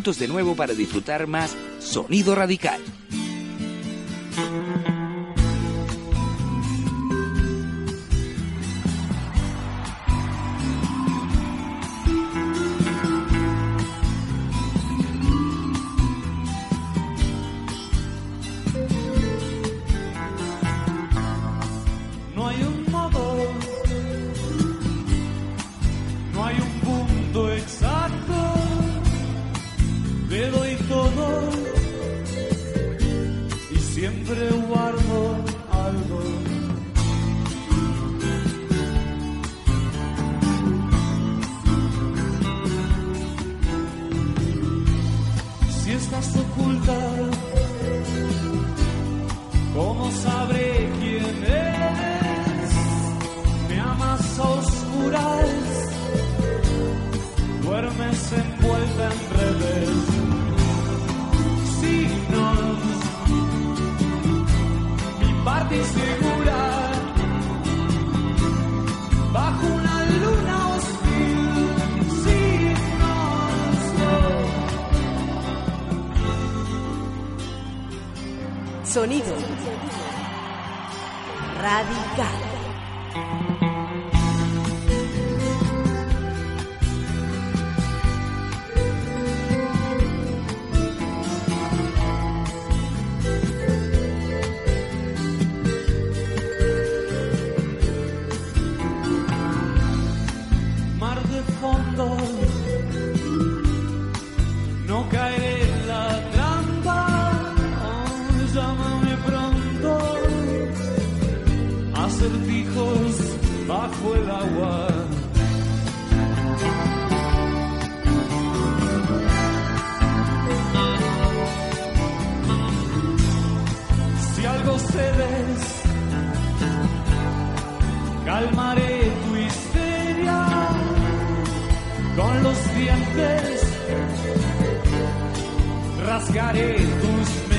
de nuevo para disfrutar más Sonido Radical. Sonido. Radical. acertijos bajo el agua. Si algo cedes, calmaré tu histeria con los dientes, rasgaré tus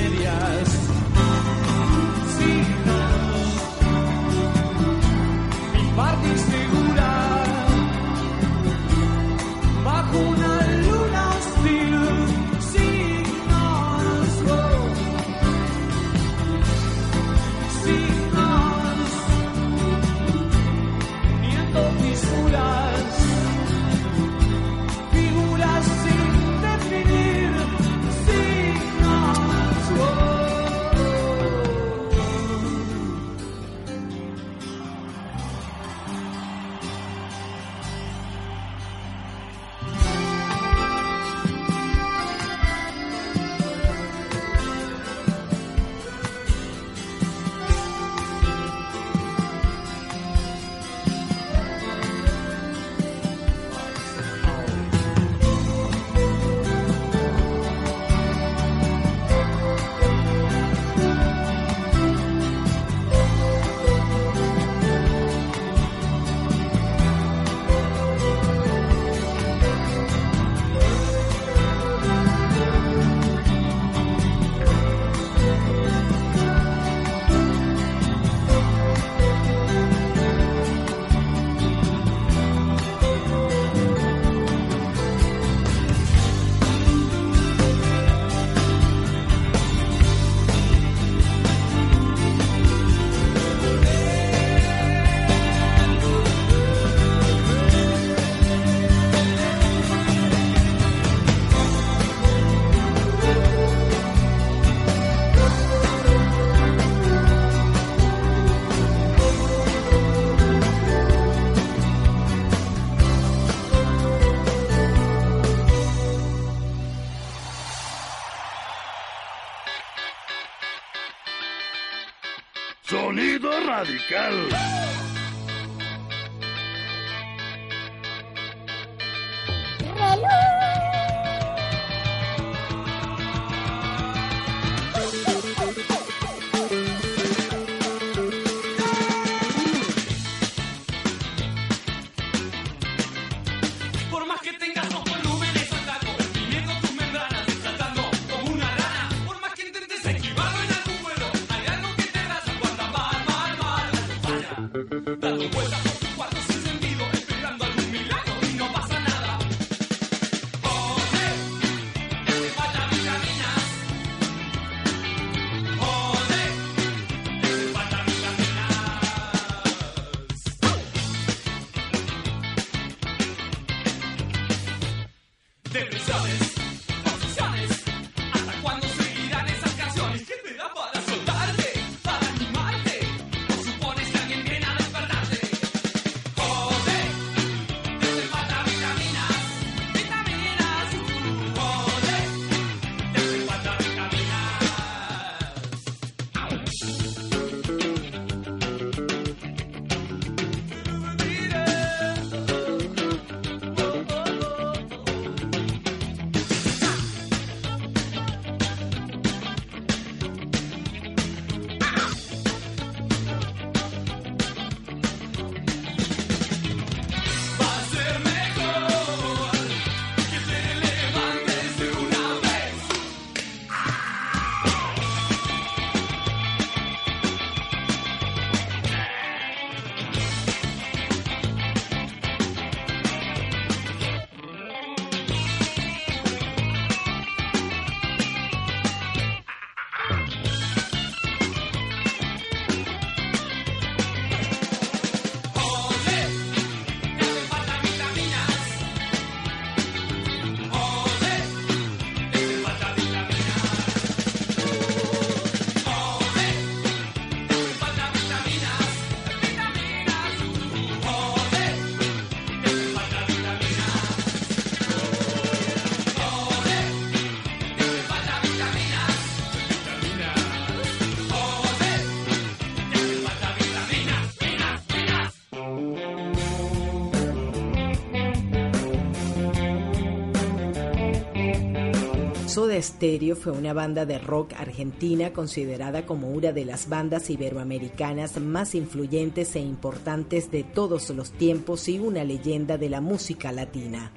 Soda Stereo fue una banda de rock argentina considerada como una de las bandas iberoamericanas más influyentes e importantes de todos los tiempos y una leyenda de la música latina.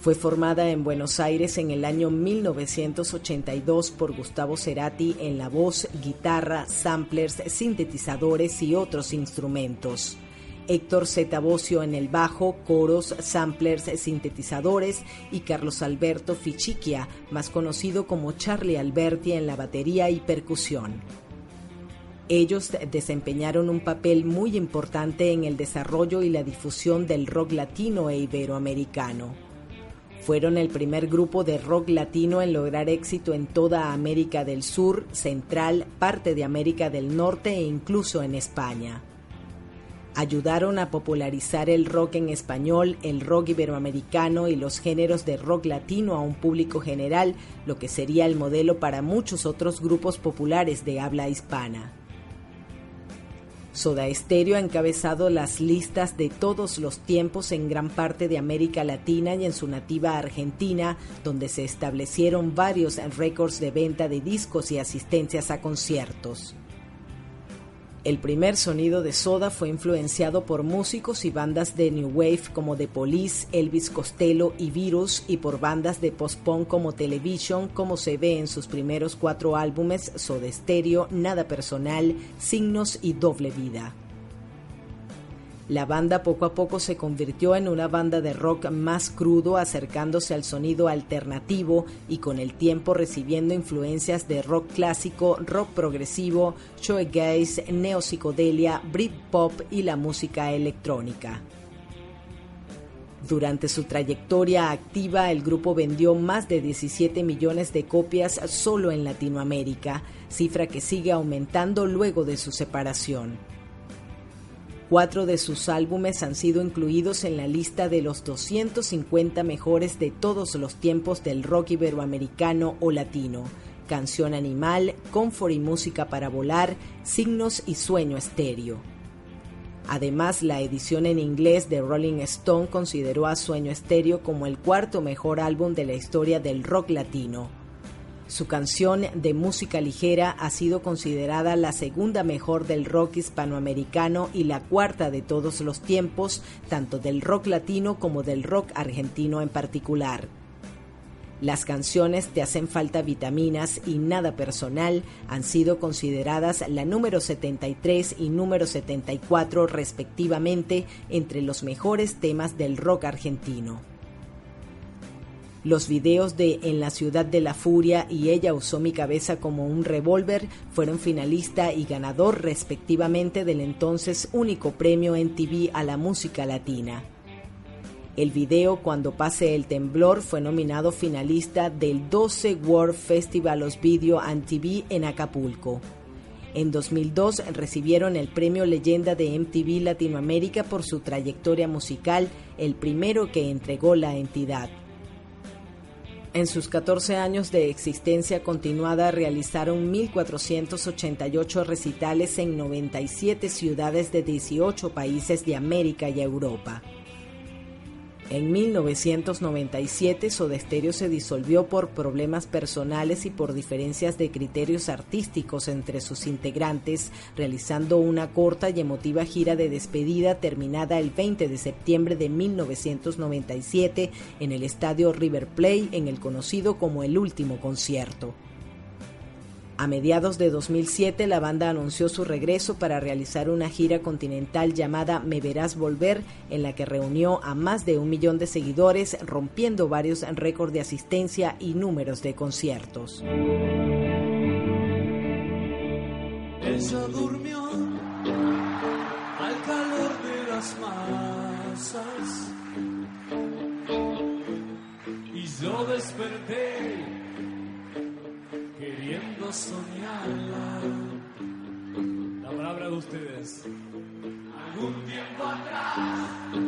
Fue formada en Buenos Aires en el año 1982 por Gustavo Cerati en la voz, guitarra, samplers, sintetizadores y otros instrumentos. Héctor Zetabocio en el bajo, coros, samplers, sintetizadores y Carlos Alberto Fichiquia, más conocido como Charlie Alberti en la batería y percusión. Ellos desempeñaron un papel muy importante en el desarrollo y la difusión del rock latino e iberoamericano. Fueron el primer grupo de rock latino en lograr éxito en toda América del Sur, Central, parte de América del Norte e incluso en España. Ayudaron a popularizar el rock en español, el rock iberoamericano y los géneros de rock latino a un público general, lo que sería el modelo para muchos otros grupos populares de habla hispana. Soda Stereo ha encabezado las listas de todos los tiempos en gran parte de América Latina y en su nativa Argentina, donde se establecieron varios récords de venta de discos y asistencias a conciertos. El primer sonido de Soda fue influenciado por músicos y bandas de New Wave como The Police, Elvis Costello y Virus y por bandas de post-punk como Television, como se ve en sus primeros cuatro álbumes Soda Stereo, Nada Personal, Signos y Doble Vida. La banda poco a poco se convirtió en una banda de rock más crudo, acercándose al sonido alternativo y con el tiempo recibiendo influencias de rock clásico, rock progresivo, shoegaze, neopsicodelia, Britpop y la música electrónica. Durante su trayectoria activa, el grupo vendió más de 17 millones de copias solo en Latinoamérica, cifra que sigue aumentando luego de su separación. Cuatro de sus álbumes han sido incluidos en la lista de los 250 mejores de todos los tiempos del rock iberoamericano o latino. Canción Animal, Comfort y Música para Volar, Signos y Sueño Estéreo. Además, la edición en inglés de Rolling Stone consideró a Sueño Estéreo como el cuarto mejor álbum de la historia del rock latino. Su canción de música ligera ha sido considerada la segunda mejor del rock hispanoamericano y la cuarta de todos los tiempos, tanto del rock latino como del rock argentino en particular. Las canciones Te hacen falta vitaminas y Nada personal han sido consideradas la número 73 y número 74 respectivamente entre los mejores temas del rock argentino. Los videos de En la ciudad de la furia y Ella usó mi cabeza como un revólver fueron finalista y ganador respectivamente del entonces único premio en TV a la música latina. El video Cuando pase el temblor fue nominado finalista del 12 World Festival of Video and TV en Acapulco. En 2002 recibieron el premio Leyenda de MTV Latinoamérica por su trayectoria musical, el primero que entregó la entidad. En sus 14 años de existencia continuada realizaron 1.488 recitales en 97 ciudades de 18 países de América y Europa. En 1997 Soda Stereo se disolvió por problemas personales y por diferencias de criterios artísticos entre sus integrantes, realizando una corta y emotiva gira de despedida terminada el 20 de septiembre de 1997 en el estadio River Plate en el conocido como el último concierto. A mediados de 2007 la banda anunció su regreso para realizar una gira continental llamada Me Verás Volver, en la que reunió a más de un millón de seguidores, rompiendo varios récords de asistencia y números de conciertos. Ella durmió al calor de las masas y yo desperté queriendo soñarla. La palabra de ustedes. Algún tiempo atrás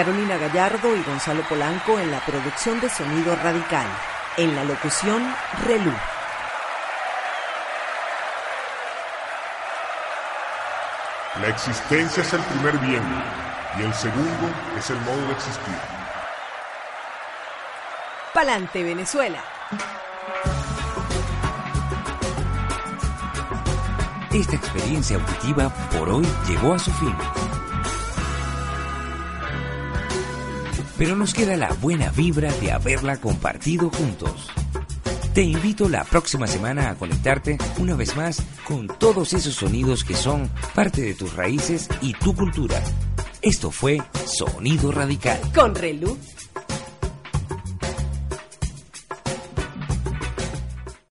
Carolina Gallardo y Gonzalo Polanco en la producción de Sonido Radical. En la locución, Relú. La existencia es el primer bien y el segundo es el modo de existir. Palante, Venezuela. Esta experiencia auditiva por hoy llegó a su fin. Pero nos queda la buena vibra de haberla compartido juntos. Te invito la próxima semana a conectarte una vez más con todos esos sonidos que son parte de tus raíces y tu cultura. Esto fue Sonido Radical. Con Reluz